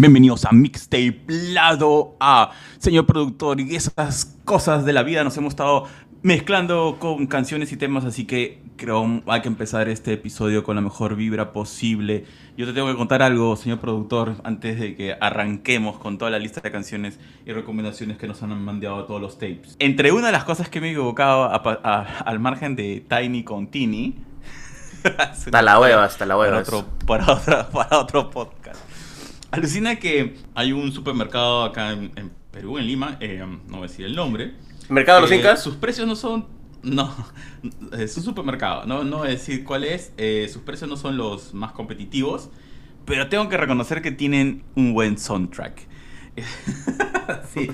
Bienvenidos a Mixtape Lado A. Señor productor, y esas cosas de la vida nos hemos estado mezclando con canciones y temas, así que creo hay que empezar este episodio con la mejor vibra posible. Yo te tengo que contar algo, señor productor, antes de que arranquemos con toda la lista de canciones y recomendaciones que nos han mandado todos los tapes. Entre una de las cosas que me he equivocado al margen de Tiny con Tini. hasta la hueva, hasta la hueva. Para otro, para, otro podcast. Alucina que hay un supermercado acá en, Perú, en Lima, eh, no voy a decir el nombre, ¿Mercado de los Incas? Sus precios no son. No, es un supermercado, no, no voy a decir cuál es. Eh, sus precios no son los más competitivos, pero tengo que reconocer que tienen un buen soundtrack. sí,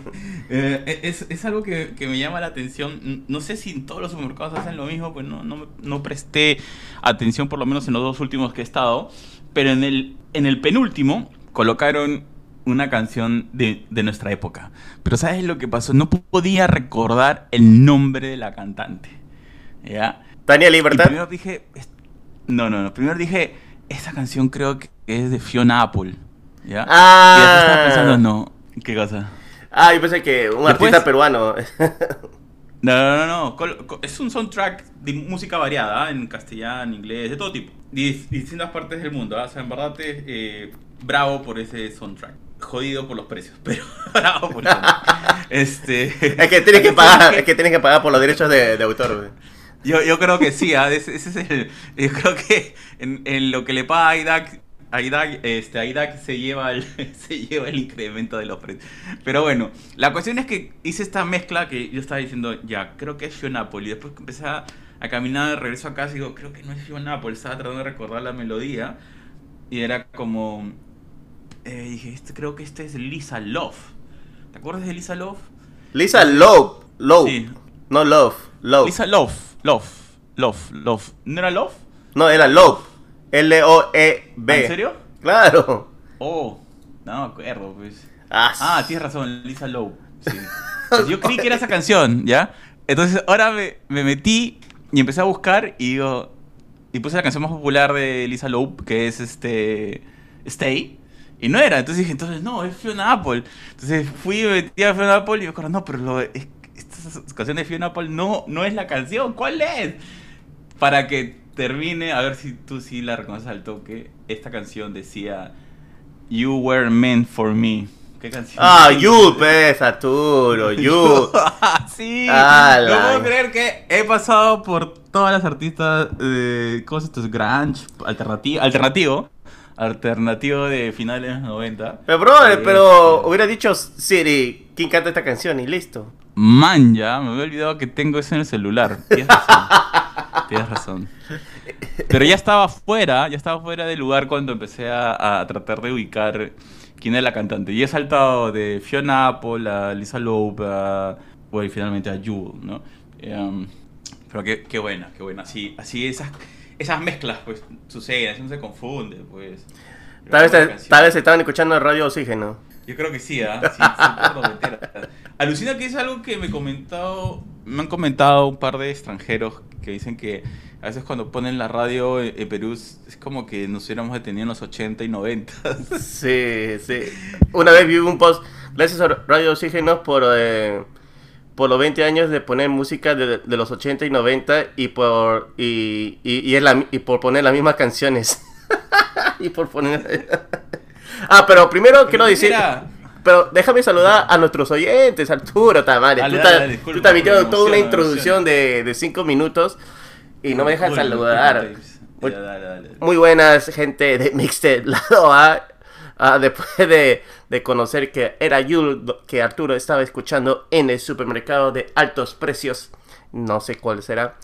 eh, es, es, algo que, que, me llama la atención. No sé si en todos los supermercados hacen lo mismo, pues no, no, no presté atención, por lo menos en los dos últimos que he estado. Pero en el, en el penúltimo colocaron una canción de, nuestra época. Pero ¿sabes lo que pasó? No podía recordar el nombre de la cantante. ¿Ya? Tania Libertad. primero dije. No, no, no. Primero dije. Esa canción creo que es de Fiona Apple. ¿Ya? Ah. Y después estaba pensando, no. ¿Qué cosa? Ah, yo pensé que un artista peruano. No, no, no, no. Es un soundtrack de música variada, en castellano, inglés, de todo tipo. De distintas partes del mundo. ¿ah? O sea, en verdad, eh, bravo por ese soundtrack jodido por los precios, pero bravo por eso. este, es que tienes que pagar, es que tienes que pagar por los derechos de, autor. Yo, yo creo que sí, ¿ah? ese, es el, yo creo que en, lo que le paga a IDAC, este, IDAC se lleva el, se lleva el incremento de los precios. Pero bueno, la cuestión es que hice esta mezcla que yo estaba diciendo, ya, creo que es y después empecé a, a caminar, regreso a casa digo, creo que no es Fiona estaba tratando de recordar la melodía y era como eh, dije, este, creo que este es Lisa Love. ¿Te acuerdas de Lisa Love? Lisa Love. Love. Sí. No Love. Love. Lisa Love. Love. Love. Love. ¿No era Love? No, era Love. L-O-E-B. ¿En serio? Claro. Oh, no me acuerdo, pues. Ah, ah tienes razón, Lisa Love. Sí. Pues yo creí que era esa canción, ¿ya? Entonces ahora me, me metí y empecé a buscar y digo. Y puse la canción más popular de Lisa Loeb, que es este. Stay. Y no era, entonces dije, entonces no, es Fiona Apple. Entonces fui y metí a Fiona Apple y me acuerdo, no, pero lo, es, esta canción de Fiona Apple no, no es la canción, ¿cuál es? Para que termine, a ver si tú sí la reconoces al toque, esta canción decía You Were Meant For Me. ¿Qué canción? Ah, You, pues, Arturo, You. sí, no puedo creer que he pasado por todas las artistas de, ¿cómo es esto? Grunge, alternativo, alternativo alternativo de finales de los 90. Pero, bro, eh, pero hubiera dicho Siri, ¿quién canta esta canción? Y listo. Man, ya, me había olvidado que tengo eso en el celular. Tienes razón. Tienes razón. Pero ya estaba fuera, ya estaba fuera del lugar cuando empecé a, tratar de ubicar quién es la cantante. Y he saltado de Fiona Apple a Lisa Loeb a, bueno, y finalmente a Jewel, ¿no? Em, pero qué, qué buena, qué buena. Así, así esas esas mezclas pues suceden, así no se confunde, pues. Tal vez, tal vez estaban escuchando radio oxígeno. Yo creo que sí, ¿ah? Sí, Alucina que es algo que me comentado, me han comentado un par de extranjeros que dicen que a veces cuando ponen la radio en, Perú es como que nos hubiéramos detenido en los 80 y 90. Sí, sí. Una vez vi un post, gracias a Radio Oxígeno por eh, por los 20 años de poner música de, los 80 y 90 y por y, y, la, y por poner las mismas canciones. y por poner Ah, pero primero quiero decir pero déjame saludar a nuestros oyentes, Arturo, Tamare. tú, también tienes toda una introducción de 5 minutos y no me dejas saludar. Muy, buenas, gente de Mixed Lado A. Ah, después de, conocer que era Yul que Arturo estaba escuchando en el supermercado de altos precios, no sé cuál será.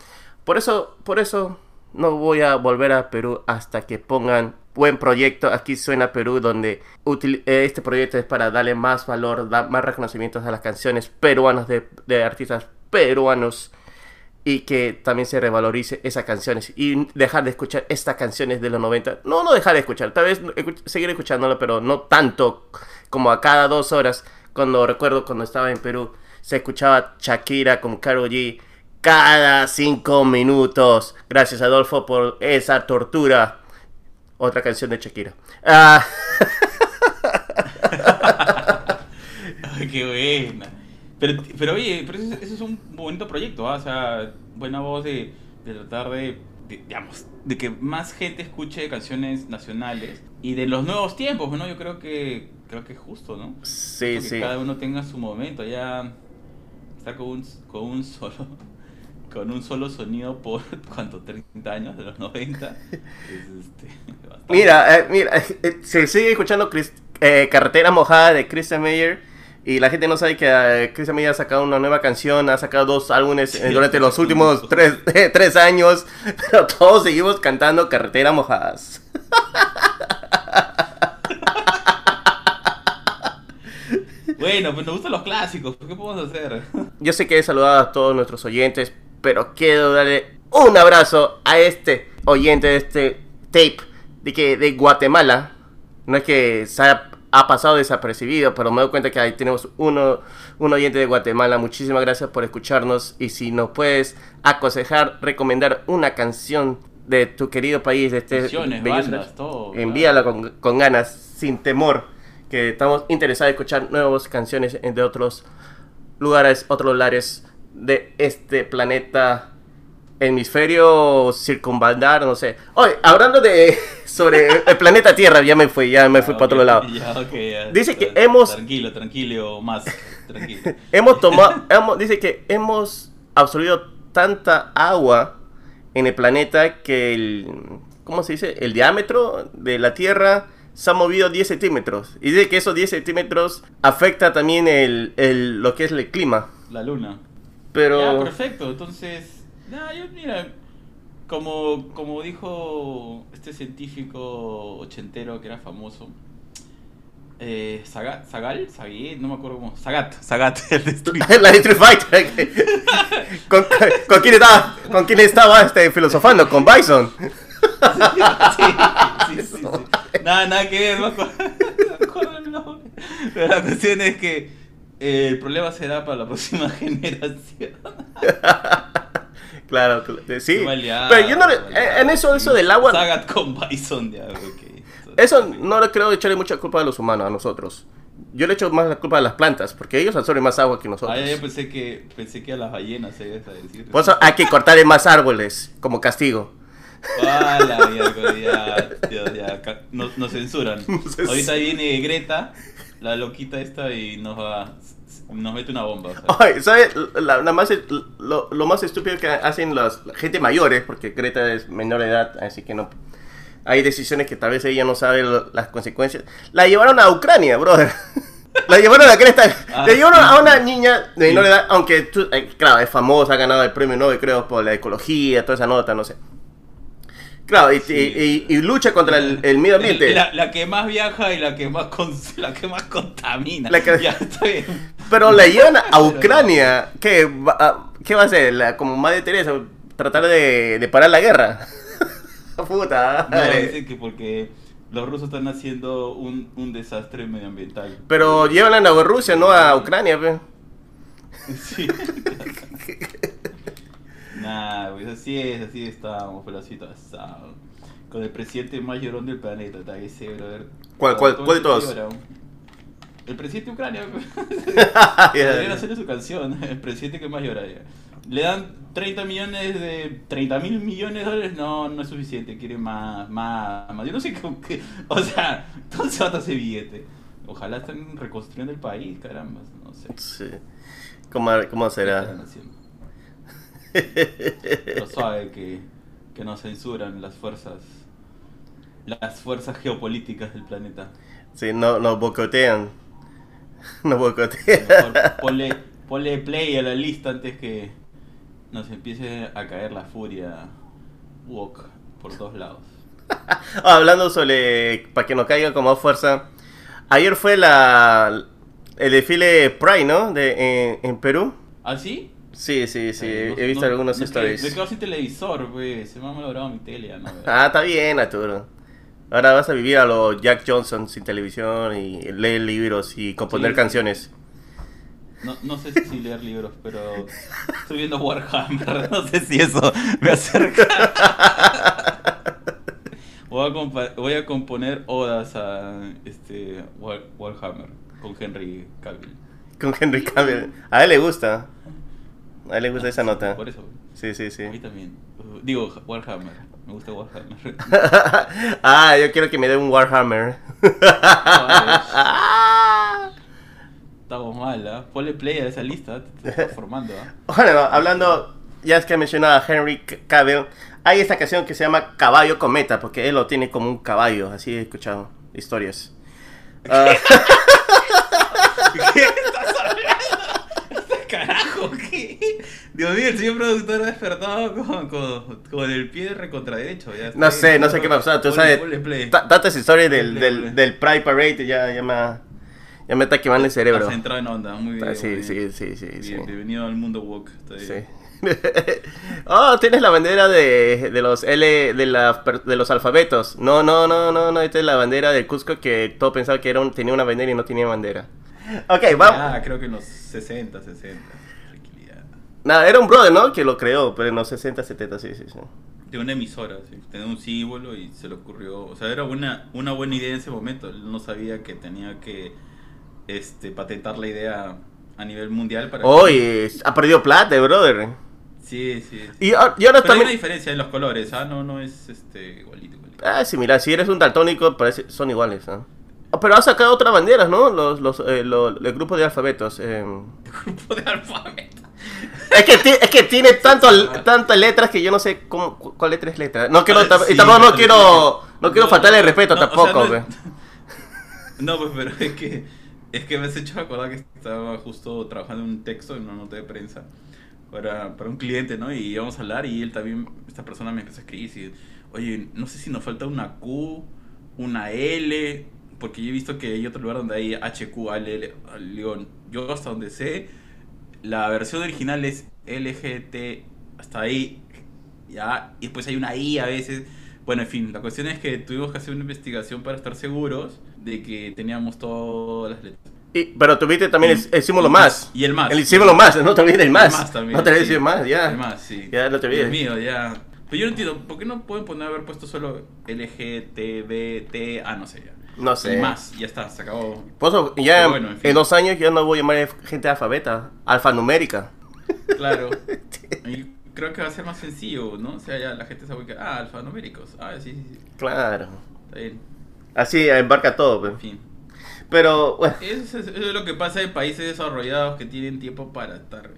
Por eso, por eso no voy a volver a Perú hasta que pongan buen proyecto. Aquí suena Perú, donde este proyecto es para darle más valor, dar más reconocimientos a las canciones peruanas de, de artistas peruanos y que también se revalorice esas canciones y dejar de escuchar estas canciones de los 90. No, no dejar de escuchar, tal vez seguir escuchándolo, pero no tanto como a cada dos horas. Cuando recuerdo cuando estaba en Perú, se escuchaba Shakira con Karol G cada cinco minutos. Gracias Adolfo por esa tortura. Otra canción de Shakira. Ah. qué buena. Pero, pero oye, pero eso, es un bonito proyecto, ¿ah? o sea, buena voz de, de tratar de, digamos, de que más gente escuche canciones nacionales y de los nuevos tiempos, ¿no? Yo creo que creo que es justo, ¿no? Sí, que sí. Cada uno tenga su momento, ya está con un, con un solo con un solo sonido por cuánto 30 años de los 90 este, mira eh, mira eh, se sigue escuchando eh, carretera mojada de Christian Meyer y la gente no sabe que Christian Meyer ha sacado una nueva canción ha sacado dos álbumes durante los últimos tres, tres, años pero todos seguimos cantando carretera mojadas Bueno, pues nos gustan los clásicos, ¿qué podemos hacer? Yo sé que he saludado a todos nuestros oyentes, pero quiero darle un abrazo a este oyente de este tape de que de Guatemala. No es que se ha, pasado desapercibido, pero me doy cuenta que ahí tenemos uno, un oyente de Guatemala. Muchísimas gracias por escucharnos y si nos puedes aconsejar, recomendar una canción de tu querido país, de este bandas, todo, envíala con, con ganas, sin temor que estamos interesados en escuchar nuevas canciones de otros lugares, otros lares de este planeta hemisferio circunvaldar, no sé. Hoy, hablando de sobre el planeta Tierra, ya me fui, ya me fui para otro lado. dice que hemos tranquilo, tranquilo, más tranquilo. hemos tomado, dice que hemos absorbido tanta agua en el planeta que el, ¿cómo se dice? El diámetro de la Tierra se ha movido 10 centímetros. Y dice que esos 10 centímetros afecta también el, el, lo que es el clima. La luna. Pero... Ya, perfecto. Entonces, nada, yo mira, como, como dijo este científico ochentero que era famoso, eh, Sagat, Sagal, Saguet, no me acuerdo cómo. Sagat, Sagat, el La Street Fighter. ¿Con, con, quién estaba, ¿Con quién estaba este, filosofando? Con Bison. sí, sí, sí, Nada, nada que ver, no acuerdo el nombre. Pero la cuestión es que eh, el problema será para la próxima generación. Claro, sí. Pero yo no en eso, eso del agua. Sagat con Bison, ya, Eso no le creo echarle mucha culpa a los humanos, a nosotros. Yo le echo más la culpa a las plantas, porque ellos absorben más agua que nosotros. Ah, yo pensé que, pensé que a las ballenas se iba a decir. Por eso hay que cortarle más árboles, como castigo. Ah, ya, ya, nos, censuran. Ahorita viene Greta, la loquita esta, y nos va nos mete una bomba. ¿sabes? La, más, lo, más estúpido que hacen las la gente mayores, porque Greta es menor de edad, así que no. Hay decisiones que tal vez ella no sabe las consecuencias. La llevaron a Ucrania, brother. La llevaron a Greta. Ah, le llevaron a una niña de menor edad, aunque, eh, claro, es famosa, ha ganado el premio Nobel, creo, por la ecología, toda esa nota, no sé. Claro, y, y, lucha contra el, el medio ambiente. La, que más viaja y la que más, la que más contamina. ya, Pero la llevan a Ucrania. ¿Qué va, ¿Qué va a hacer? La, como Madre Teresa, tratar de, de parar la guerra. Puta. No, dicen que porque los rusos están haciendo un, un desastre medioambiental. Pero llevan a Rusia, no a Ucrania, pe. Sí. Nah, pues así es, así estábamos, pero así asado. Con el presidente más llorón del planeta, está ese, brother. ¿Cuál, cuál, cuál de todos? El presidente de Ucrania. Deberían hacerle su canción, el presidente que más llora. Le dan 30 millones de. 30 mil millones de dólares, no, no es suficiente, quiere más, más, más. Yo no sé qué. O sea, ¿dónde se va a ese billete? Ojalá estén reconstruyendo el país, caramba, no sé. Sí. ¿Cómo, cómo será? Lo sabe que, que nos censuran las fuerzas las fuerzas geopolíticas del planeta. Sí, no, nos bocotean. Nos bocotean. ponle, play a la lista antes que nos empiece a caer la furia walk por todos lados. Hablando sobre, para que nos caiga como fuerza, ayer fue la el desfile Pride, ¿no? De, en, Perú. ¿Ah, sí? Sí, sí, sí, he visto algunos stories. Me quedo sin televisor, güey, se me ha malogrado mi tele. No, ah, está bien, Arturo. Ahora vas a vivir a los Jack Johnson sin televisión y leer libros y componer canciones. No, no sé si leer libros, pero estoy viendo Warhammer. No sé si eso me acerca. Voy a, voy a componer odas a este Warhammer con Henry Cavill. con Henry Cavill. A él le gusta. A él le gusta esa nota. Por eso. Sí, sí, sí. A mí también. Uh, digo, Warhammer. Me gusta Warhammer. ah, yo quiero que me dé un Warhammer. Estamos mal, ¿eh? Ponle play a esa lista. Te estás formando, ¿eh? Bueno, hablando, ya es que he mencionado a Henry Cavill, hay esta canción que se llama Caballo Cometa, porque él lo tiene como un caballo, así he escuchado historias. ¿Qué, uh, ¿Qué estás hablando? ¿Qué? Dios mío, el señor productor ha despertado con, con, con el pie recontra derecho. Ya no sé, no sé qué pasó. Tú sabes, tantas historias del, del, del Pride Parade ya, ya me ya me está quemando el cerebro. Has entrado en onda, muy bien. Sí, sí, sí, sí, Bienvenido al mundo woke. Sí. oh, tienes la bandera de, de los L de, la, de los alfabetos. No, no, no, no, no, esta es la bandera de Cusco que todo pensaba que era un, tenía una bandera y no tenía bandera. Ok, vamos. Ah, creo que en los 60, 60. Nada, era un brother, ¿no? Que lo creó, pero en los 60, 70, sí, sí, sí. De una emisora, sí. Tenía un símbolo y se le ocurrió. O sea, era una, una buena idea en ese momento. Él no sabía que tenía que este, patentar la idea a nivel mundial para... Oye, ha perdido plata, brother. Sí, sí. Y, ahora Pero también... hay una diferencia en los colores, ¿ah? No, no es este, igualito, igualito. Ah, sí, mira, si eres un daltónico, parece, son iguales, ¿ah? Pero ha sacado otras banderas, ¿no? Los, los, eh, los, el grupo de alfabetos. Eh. El grupo de alfabetos. Es que, es que tiene tanto, tantas letras que yo no sé cómo, cuál letra es letra. No quiero, y tampoco no quiero, no quiero faltarle el respeto tampoco. no, pues pero es que es que me has hecho acordar que estaba justo trabajando en un texto, en una nota de prensa, para, para un cliente, ¿no? Y íbamos a hablar y él también, esta persona me empezó a escribir y oye, no sé si nos falta una Q, una L, porque yo he visto que hay otro lugar donde hay HQ, L, León. Yo hasta donde sé, la versión original es LGT, hasta ahí, ya, y después hay una I a veces. Bueno, en fin, la cuestión es que tuvimos que hacer una investigación para estar seguros de que teníamos todas las letras. Y, pero tuviste también el, símbolo más. Y el más. El símbolo más, no te olvides el más. El más también. No te olvides el más, ya. El más, sí. Ya no te olvides. Dios mío, ya. Pero yo no entiendo, ¿por qué no pueden poner haber puesto solo L, G, T, B, T, A, no sé ya? No sé. Y más, ya está, se acabó. Pues, ya en, dos años ya no voy a llamar gente alfabeta, alfanumérica. Claro. y creo que va a ser más sencillo, ¿no? O sea, ya la gente se va a quedar, ah, alfanuméricos. Ah, sí, sí, sí. Claro. Está bien. Así embarca todo, pues. En fin. Pero, bueno. Eso es, lo que pasa en países desarrollados que tienen tiempo para estar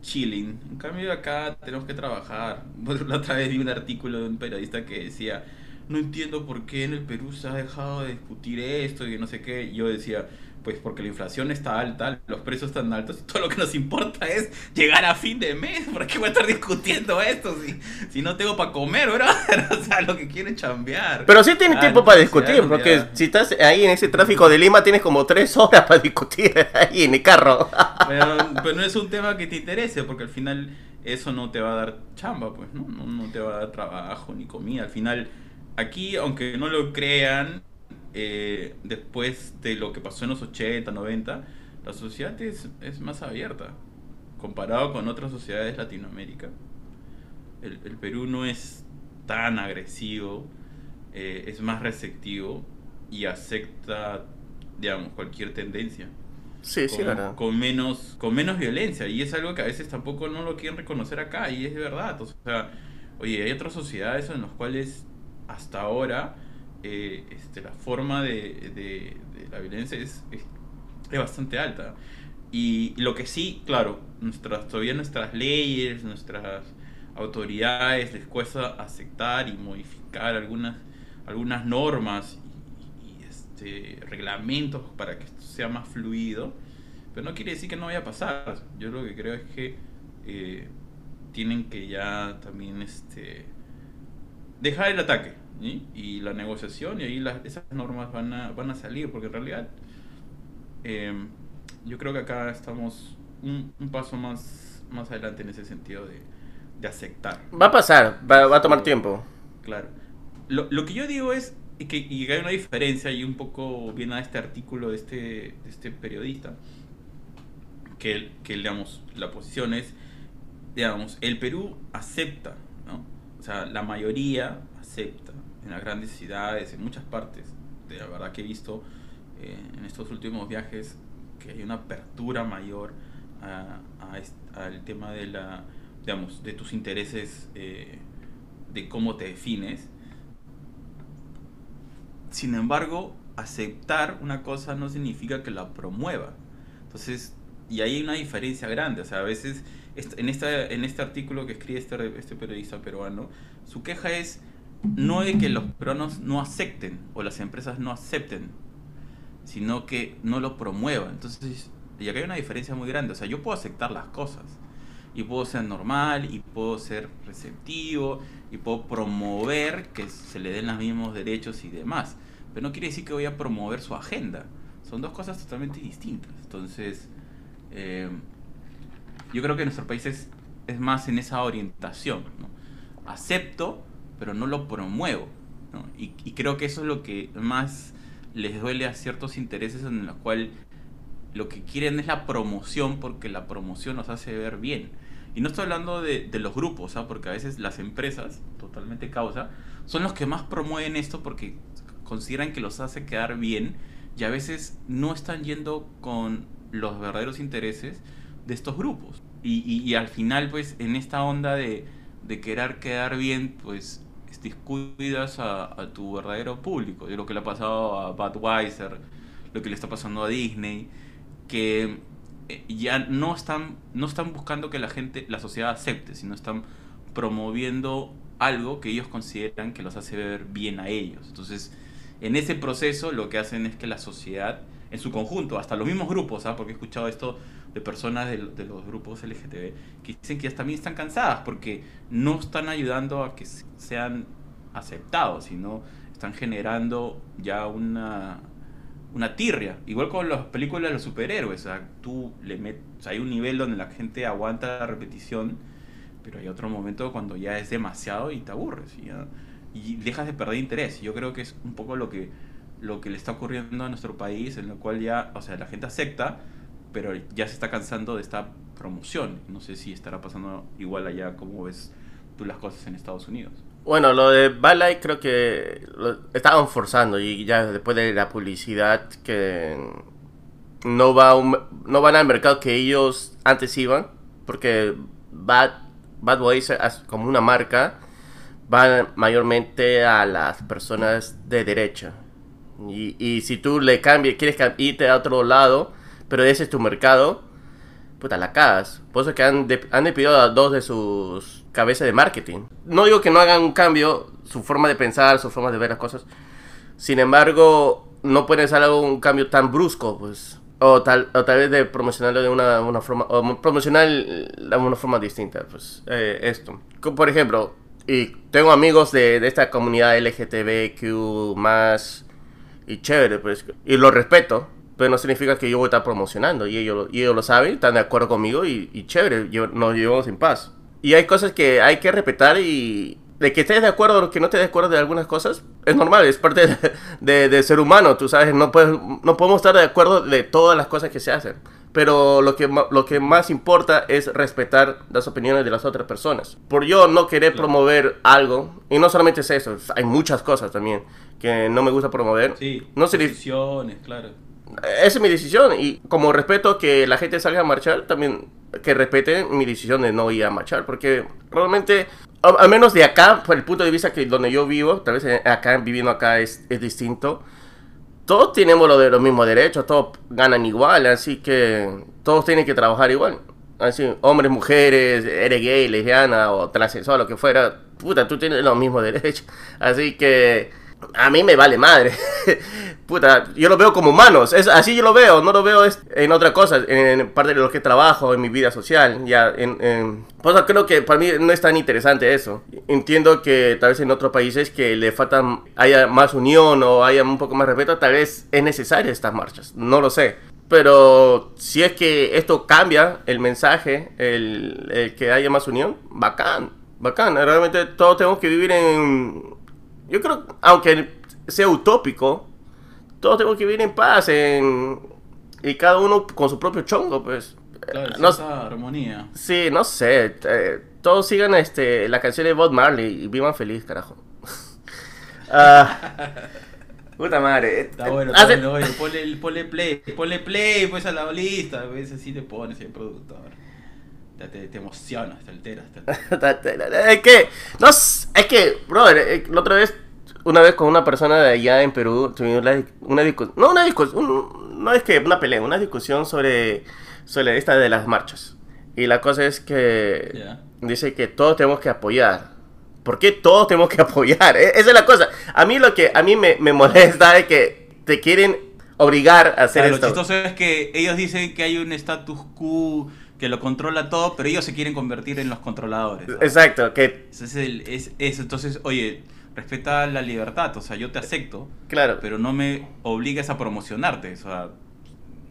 chilling. En cambio, acá tenemos que trabajar. La otra vez vi un artículo de un periodista que decía: No entiendo por qué en el Perú se ha dejado de discutir esto y no sé qué. yo decía: pues porque la inflación está alta, los precios están altos, y todo lo que nos importa es llegar a fin de mes. ¿Por qué voy a estar discutiendo esto si, si no tengo para comer, bro? o sea, lo que quieren chambear. Pero sí tienes tiempo para discutir, porque si estás ahí en ese tráfico de Lima tienes como tres horas para discutir ahí en el carro. pero, no es un tema que te interese, porque al final eso no te va a dar chamba, pues, ¿no? No, no te va a dar trabajo ni comida. Al final, aquí, aunque no lo crean, eh, después de lo que pasó en los 80, 90, la sociedad es, más abierta comparado con otras sociedades de Latinoamérica. El, Perú no es tan agresivo, eh, es más receptivo y acepta, digamos, cualquier tendencia. Sí, sí, verdad. Con menos, con menos violencia. Y es algo que a veces tampoco no lo quieren reconocer acá. Y es verdad. O sea, oye, hay otras sociedades en las cuales hasta ahora eh, este, la forma de, la violencia es, es, bastante alta. Y lo que sí, claro, nuestras, todavía nuestras leyes, nuestras autoridades les cuesta aceptar y modificar algunas, algunas normas y, este, reglamentos para que esto sea más fluido. Pero no quiere decir que no vaya a pasar. Yo lo que creo es que eh, tienen que ya también este, dejar el ataque y la negociación y ahí las, esas normas van a, van a salir, porque en realidad em, yo creo que acá estamos un, paso más, más adelante en ese sentido de, de aceptar. Va a pasar, va, a tomar tiempo. Claro. Lo, lo, que yo digo es que, y hay una diferencia y un poco viene a este artículo de este, de este periodista, que, que digamos, la posición es, digamos, el Perú acepta, sea, la mayoría acepta en las grandes ciudades, en muchas partes. De la verdad que he visto eh, en estos últimos viajes porque hay una apertura mayor al tema de la, digamos, de tus intereses, eh, de cómo te defines. Sin embargo, aceptar una cosa no significa que la promueva. Entonces, y ahí hay una diferencia grande. O sea, a veces, en, esta, en este artículo que escribe este, este periodista peruano, su queja es no de que los peruanos no acepten o las empresas no acepten, sino que no lo promuevan. Entonces, y acá hay una diferencia muy grande. O sea, yo puedo aceptar las cosas y puedo ser normal y puedo ser receptivo y puedo promover que se le den los mismos derechos y demás. Pero no quiere decir que voy a promover su agenda. Son dos cosas totalmente distintas. Entonces, eh, yo creo que nuestro país es, es más en esa orientación. Acepto, pero no lo promuevo. Y, creo que eso es lo que más les duele a ciertos intereses en los cuales lo que quieren es la promoción porque la promoción nos hace ver bien. Y no estoy hablando de, de los grupos, ¿ah? porque a veces las empresas, totalmente causa, son los que más promueven esto porque consideran que los hace quedar bien y a veces no están yendo con los verdaderos intereses de estos grupos. Y, y, al final, pues, en esta onda de, de querer quedar bien, pues, descuidas a, a, tu verdadero público. De lo que le ha pasado a Budweiser, lo que le está pasando a Disney, que eh, ya no están, no están buscando que la gente, la sociedad acepte, sino están promoviendo algo que ellos consideran que los hace ver bien a ellos. Entonces, en ese proceso lo que hacen es que la sociedad en su conjunto, hasta los mismos grupos, ¿ah? porque he escuchado esto de personas de, los grupos LGTB, que dicen que también están cansadas porque no están ayudando a que sean aceptados, sino están generando ya una, una tirria. Igual con las películas de los superhéroes, tú le metes, hay un nivel donde la gente aguanta la repetición, pero hay otro momento cuando ya es demasiado y te aburres y, dejas de perder interés. Yo creo que es un poco lo que lo que le está ocurriendo a nuestro país, en lo cual ya, o sea, la gente acepta, pero ya se está cansando de esta promoción. No sé si estará pasando igual allá como ves tú las cosas en Estados Unidos. Bueno, lo de Balay creo que lo estaban forzando y ya después de la publicidad que no va no van al mercado que ellos antes iban, porque Bad, Bad Boys como una marca va mayormente a las personas de derecha y, y si tú le cambias, quieres irte a otro lado, pero ese es tu mercado, puta, la cagas. Por eso que han, han despedido a dos de sus cabezas de marketing. No digo que no hagan un cambio, su forma de pensar, su forma de ver las cosas. Sin embargo, no pueden hacer algo, un cambio tan brusco, pues. O tal, o tal vez de promocionarlo de una, una forma, o promocionar de una forma distinta, pues, eh, esto. Por ejemplo, y tengo amigos de, de esta comunidad LGTBQ más y chévere, pues, y lo respeto, pero no significa que yo voy a estar promocionando, y ellos, y ellos lo saben, están de acuerdo conmigo, y, y chévere, yo, nos llevamos en paz. Y hay cosas que hay que respetar y de que estés de acuerdo o que no estés de acuerdo de algunas cosas, es normal, es parte de, de, ser humano, tú sabes, no, puedes, no podemos estar de acuerdo de todas las cosas que se hacen. Pero lo que, lo que más importa es respetar las opiniones de las otras personas. Por yo no querer promover algo, y no solamente es eso, hay muchas cosas también que no me gusta promover. Sí, no decisiones, claro. Esa es mi decisión y como respeto que la gente salga a marchar, también que respeten mi decisión de no ir a marchar, porque realmente, al menos de acá, por el punto de vista que donde yo vivo, tal vez acá, viviendo acá es, es distinto, todos tenemos lo de los mismos derechos, todos ganan igual, así que todos tienen que trabajar igual. Así, hombres, mujeres, eres gay, lesbiana o transexual, lo que fuera, puta, tú tienes los mismos derechos. Así que a mí me vale madre. Puta, yo lo veo como humanos. Es, así yo lo veo, no lo veo en otra cosa, en, parte de lo que trabajo, en mi vida social. Ya, en, Pues creo que para mí no es tan interesante eso. Entiendo que tal vez en otros países que le faltan, haya más unión o haya un poco más respeto, tal vez es necesaria estas marchas. No lo sé. Pero si es que esto cambia el mensaje, el, el que haya más unión, bacán, bacán. Realmente todos tenemos que vivir en yo creo, aunque sea utópico, todos tenemos que vivir en paz en, y cada uno con su propio chongo, pues. Claro, no, armonía. Sí, no sé. Eh, todos sigan este, la canción de Bob Marley y vivan feliz, carajo. Ah, Puta madre. Está bueno, está bueno, ponle, ponle play, ponle play pues a la lista, a veces sí te pones el productor. Te, te, emocionas, te alteras. Te es que, no, es que, brother, eh, la otra vez, una vez con una persona de allá en Perú, tuvimos una discusión, no una discusión, no es que una pelea, una discusión sobre, sobre esta de las marchas. Y la cosa es que dice que todos tenemos que apoyar. ¿Por qué todos tenemos que apoyar? E, esa es la cosa. A mí lo que a mí me, me molesta es que te quieren obligar a hacer esto. Lo chistoso es que ellos dicen que hay un status quo que lo controla todo, pero ellos se quieren convertir en los controladores. Exacto, que... Es, es, es, entonces, oye, respeta la libertad, o sea, yo te acepto, claro. pero no me obligues a promocionarte, o sea,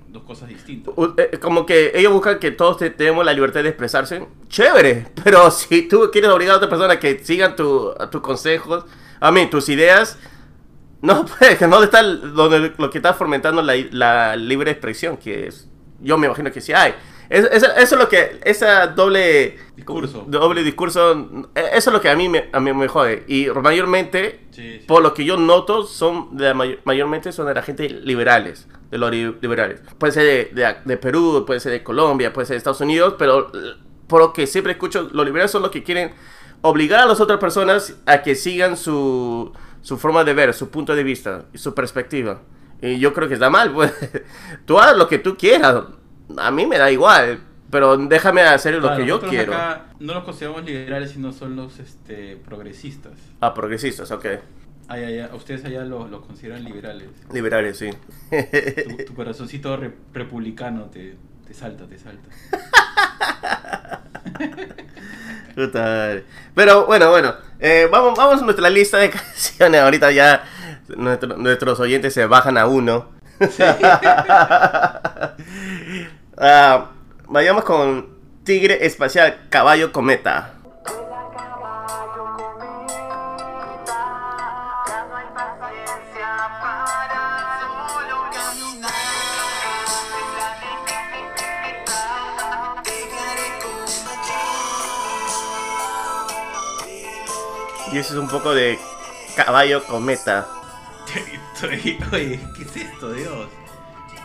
dos cosas distintas. Eh, como que ellos buscan que todos tenemos la libertad de expresarse, chévere, pero si tú quieres obligar a otra persona a que sigan tu, tus consejos, a mí, tus ideas, no puedes, no está donde, lo que está fomentando la, la libre expresión, que es, yo me imagino que sí hay. Eso es lo que, esa doble discurso, doble discurso, eso es lo que a mí me, a mí me jode. Y mayormente, por lo que yo noto, son de mayormente son de la gente liberales de los liberales. Puede ser de, Perú, puede ser de Colombia, puede ser de Estados Unidos, pero por lo que siempre escucho, los liberales son los que quieren obligar a las otras personas a que sigan su, su forma de ver, su punto de vista, su perspectiva. Y yo creo que está mal, pues. Tú haz lo que tú quieras. A mí me da igual, pero déjame hacer lo que yo quiero. Acá no los consideramos liberales, sino son los este, progresistas. Ah, progresistas, ok. Ustedes allá los lo consideran liberales. Liberales, sí. Tu, corazoncito republicano te, te, salta, te salta. Pero bueno, bueno. Eh, vamos, vamos a nuestra lista de canciones. Ahorita ya nuestros oyentes se bajan a uno. Ah, vayamos con Tigre Espacial Caballo Cometa. Y eso es un poco de caballo cometa. Oye, ¿qué es esto, Dios?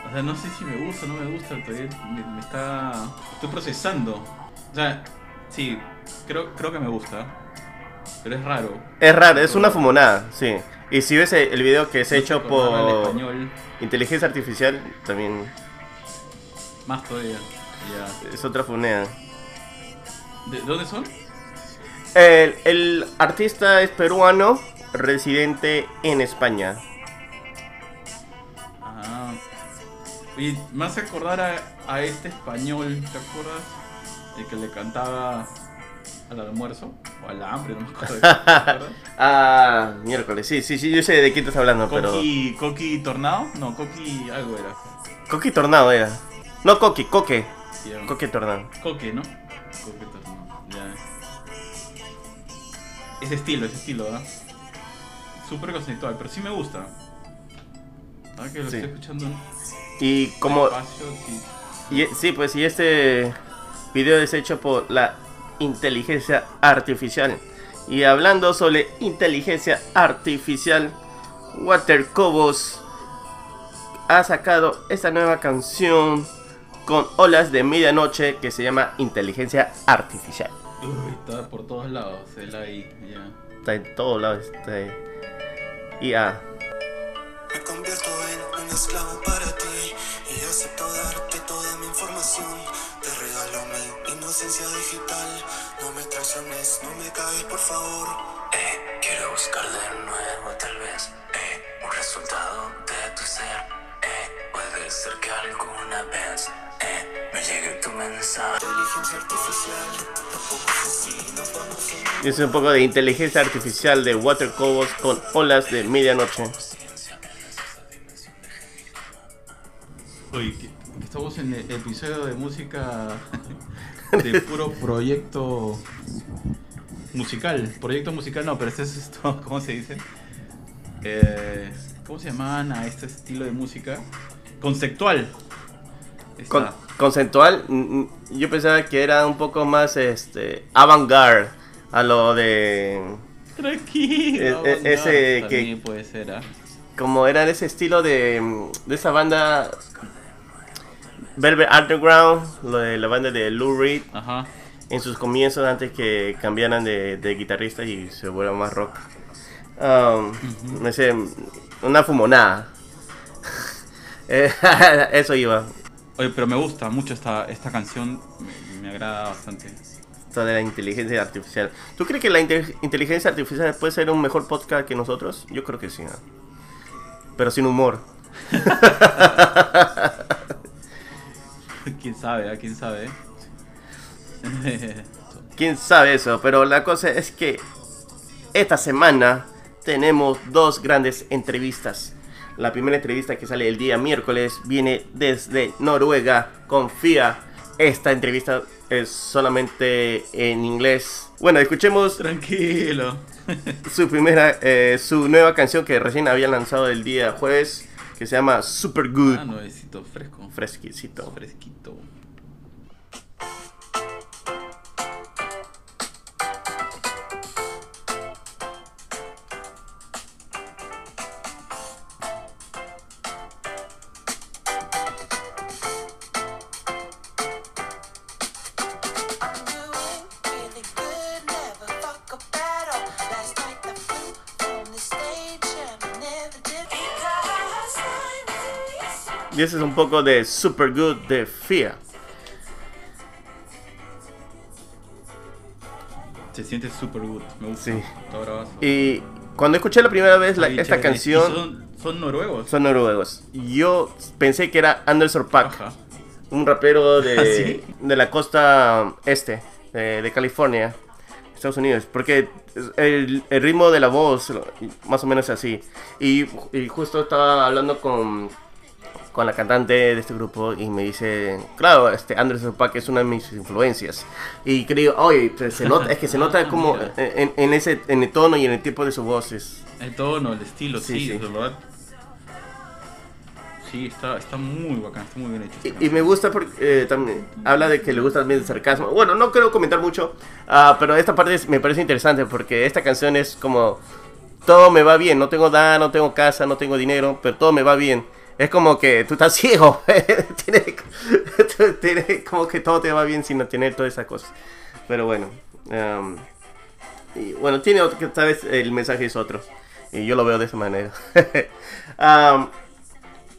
O sea, no sé si me gusta o no me gusta, todavía me, está... Estoy procesando. O sea, sí, creo, creo que me gusta. Pero es raro. Es raro, es una fumonada, sí. Y si ves el video que es hecho por inteligencia artificial, también... Más todavía. Es otra funea. ¿De dónde son? El, artista es peruano, residente en España. Y me hace acordar a, este español, ¿te acuerdas? El que le cantaba al almuerzo o al hambre, no me acuerdo. ah, miércoles, sí, sí, sí, yo sé de quién estás hablando, Coqui, pero. ¿Coqui Tornado? No, Coqui algo era. Coqui Tornado era. No, Coqui, Coque. Coqui Tornado. Coque, ¿no? Coque Tornado, ya. Ese estilo, ese estilo, ¿verdad? Súper conceptual, pero sí me gusta. ¿Verdad que lo estoy escuchando? Y como... Y, sí, pues y este video es hecho por la inteligencia artificial. Y hablando sobre inteligencia artificial, Water Cobos ha sacado esta nueva canción con olas de medianoche que se llama Inteligencia Artificial. Uy, está por todos lados, el ahí, ya. Está en todos lados, está ahí. Y ah. Me convierto en un esclavo para inocencia digital. No me traiciones, no me caes, por favor. Eh, quiero buscar de nuevo, tal vez. Eh, un resultado de tu ser. Eh, puede ser que alguna vez es un poco de inteligencia artificial de Water Cobos con olas de medianoche. Uy, estamos en el episodio de música de puro proyecto musical. Proyecto musical no, pero este es esto, ¿cómo se dice? Eh, ¿Cómo se llaman a este estilo de música? Conceptual. Con, conceptual, yo pensaba que era un poco más este avant-garde a lo de tranquilo e, e, ese que puede ser ¿ah? como era ese estilo de, de esa banda Velvet Underground, lo de la banda de Lou Reed. Ajá. En sus comienzos, antes que cambiaran de, de guitarrista y se vuelva más rock. Um, no sé, una fumonada. Eh, eso iba. Oye, pero me gusta mucho esta, esta canción, me, me agrada bastante. Esto de la inteligencia artificial. ¿Tú crees que la inte- inteligencia artificial puede ser un mejor podcast que nosotros? Yo creo que sí. ¿no? Pero sin humor. ¿Quién sabe? ¿A quién sabe? ¿Quién sabe eso? Pero la cosa es que esta semana tenemos dos grandes entrevistas. La primera entrevista que sale el día miércoles viene desde Noruega. Confía. Esta entrevista es solamente en inglés. Bueno, escuchemos Tranquilo. su primera, eh, su nueva canción que recién había lanzado el día jueves, que se llama Super Good. Ah, nuevecito, fresco. Fresquecito. Fresquito. Y ese es un poco de Super Good de Fia. Se siente super good, me gusta. Sí. Y cuando escuché la primera vez la- esta chévere. canción, ¿Y Son, son noruegos. son noruegos. Yo pensé que era Anderson Paak, Ajá. un rapero de, ¿Ah, sí? de la costa este, de, de California, Estados Unidos. Porque el, el ritmo de la voz, más o menos es así. Y, y justo estaba hablando con, con la cantante de este grupo y me dice, claro, este Anderson Paak es una de mis influencias. Y creo, oye, pues, se nota, es que se nota como en, en ese, en el tono y en el tipo de su voz es... El tono, el estilo, Sí, sí, sí. verdad. Sí, está, está muy bacán, está muy bien hecho. esta Y, y me gusta porque eh, también habla de que le gusta también el sarcasmo. Bueno, no quiero comentar mucho, ah, pero esta parte es- me parece interesante porque esta canción es como todo me va bien, no tengo nada, no tengo casa, no tengo dinero, pero todo me va bien. Es como que tú estás ciego, tiene, tiene como que todo te va bien sin tener todas esas cosas. Pero bueno, y bueno, tiene otro, tal vez el mensaje es otro. Y yo lo veo de esa manera.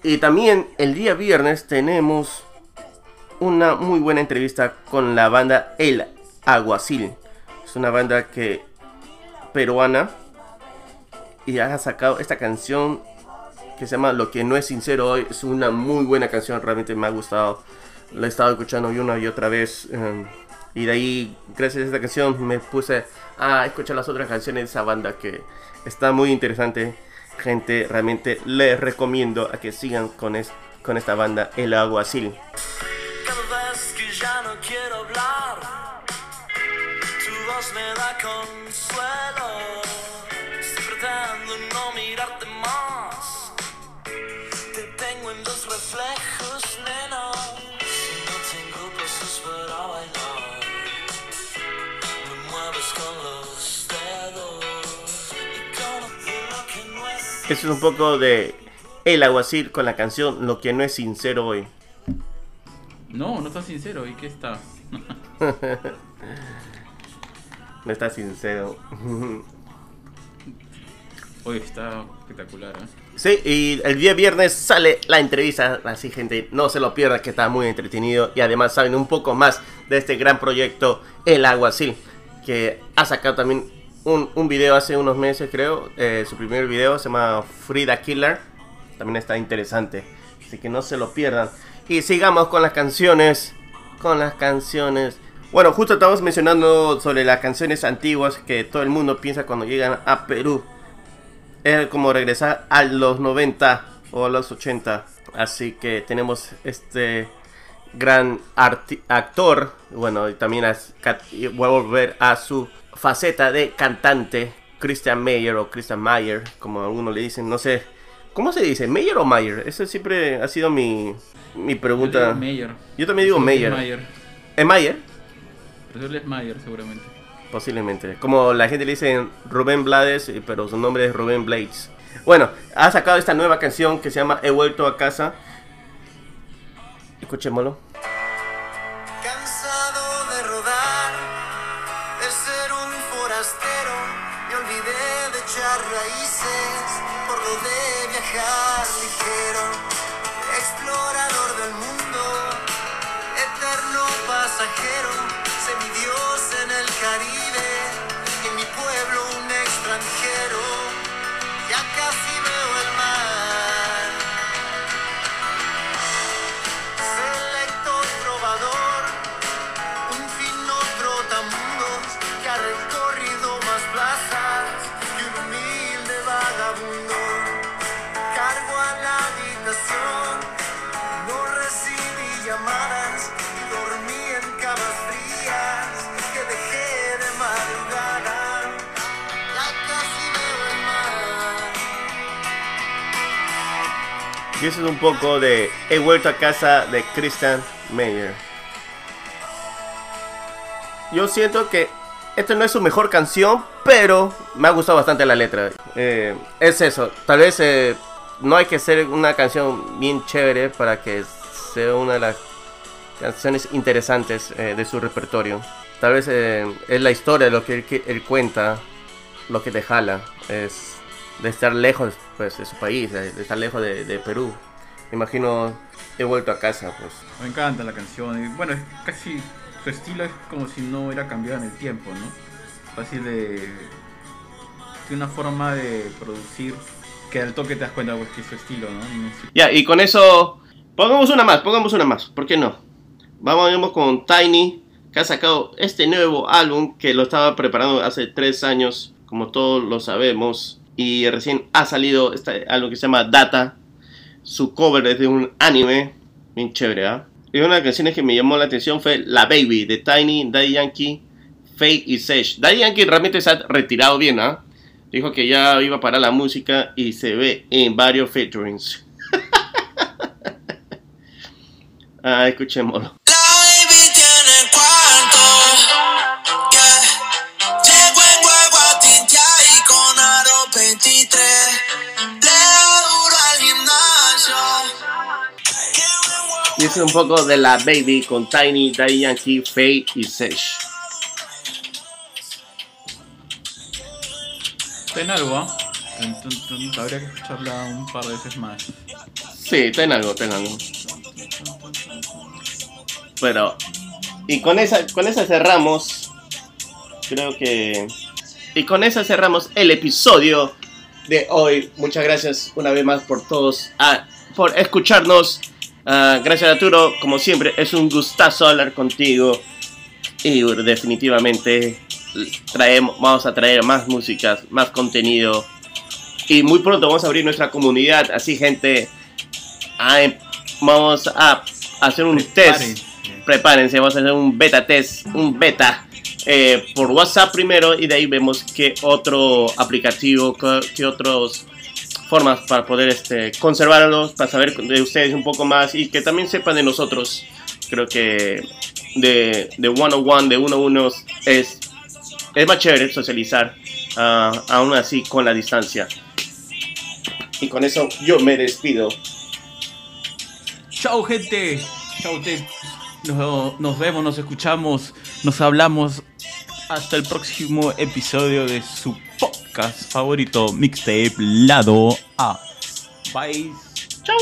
Y también el día viernes tenemos una muy buena entrevista con la banda El Aguacil. Es una banda que peruana y ha sacado esta canción que se llama Lo que no es sincero hoy. Es una muy buena canción, realmente me ha gustado. La he estado escuchando una y otra vez. em, y de ahí, gracias a esta canción, me puse a escuchar las otras canciones de esa banda que está muy interesante. Gente, realmente les recomiendo a que sigan con, con esta banda El Aguacil. Cada vez que ya no quiero hablar, tu voz me consuelo. No es. Esto es un poco de El Aguacil con la canción Lo que no es sincero hoy. No, no está sincero. ¿Y qué está? No está sincero. Hoy está espectacular, ¿eh? Sí, y el día viernes sale la entrevista, así gente, no se lo pierdan que está muy entretenido y además saben un poco más de este gran proyecto El Aguacil, que ha sacado también un, un video hace unos meses creo, eh, su primer video se llama Frida Killer, también está interesante, así que no se lo pierdan. Y sigamos con las canciones, con las canciones. Bueno, justo estamos mencionando sobre las canciones antiguas que todo el mundo piensa cuando llegan a Perú es como regresar a los 90 o a los 80. Así que tenemos este gran actor. Bueno, y también voy a volver a su faceta de cantante. Christian Mayer o Christian Mayer, como algunos le dicen. No sé. ¿Cómo se dice? ¿Mayer o Mayer? Esa siempre ha sido mi, mi pregunta. Mayer. Yo también digo Mayer. Mayer. ¿Es Mayer? Pero es Mayer, seguramente. Posiblemente. Como la gente le dice Rubén Blades, eh, pero su nombre es Rubén Blades. Bueno, ha sacado esta nueva canción que se llama He vuelto a casa. Escuchémoslo. quiero Y eso es un poco de He vuelto a casa de Christian Meyer. Yo siento que esta no es su mejor canción, pero me ha gustado bastante la letra. Eh, es eso, tal vez eh, no hay que hacer una canción bien chévere para que sea una de las canciones interesantes eh, de su repertorio. Tal vez eh, es la historia lo que él, que él cuenta, lo que te jala, es de estar lejos pues, de su país, de, de estar lejos de, de Perú. Me imagino, he vuelto a casa, pues. Me encanta la canción. y bueno, es casi. Su estilo es como si no hubiera cambiado en el tiempo, ¿no? Fácil de. Tiene una forma de producir que al toque te das cuenta pues, que es su estilo, ¿no? Ya, y con eso, pongamos una más, pongamos una más, ¿por qué no? Vamos, vamos con Tiny, que ha sacado este nuevo álbum que lo estaba preparando hace tres años, como todos lo sabemos, y recién ha salido álbum que se llama Data. Su cover es de un anime, bien chévere, ¿ah? Y una de las canciones que me llamó la atención fue La Baby de Tiny, Daddy Yankee, Faye y Sesh. Daddy Yankee realmente se ha retirado bien, ¿ah? Dijo que ya iba a parar la música y se ve en varios featurings. ah, escuchémoslo. Es un poco de la Baby con Tiny, Daddy Yankee, Faye y Sesh. Está en algo, ¿ah? Habría que escucharla un par de veces más. Sí, ten algo, ten algo. Pero, y con esa, con esa cerramos. Creo que. Y con esa cerramos el episodio de hoy. Muchas gracias una vez más por todos, ah, por escucharnos. Ah, gracias Arturo, como siempre, es un gustazo hablar contigo. Y definitivamente traemos, vamos a traer más músicas, más contenido. Y muy pronto vamos a abrir nuestra comunidad. Así, gente, ah, em, vamos a hacer un test. Prepárense. Vamos a hacer un beta test, un beta eh, por WhatsApp primero y de ahí vemos qué otro aplicativo, qué, qué otras formas para poder este, conservarlos, para saber de ustedes un poco más y que también sepan de nosotros. Creo que de, de one on one, de uno a uno, es, es más chévere socializar, ah, aún así con la distancia. Y con eso yo me despido. Chao, gente. Chao, gente. Nos, nos vemos, nos escuchamos, nos hablamos. Hasta el próximo episodio de su podcast favorito, Mixtape Lado A. Bye. Chau.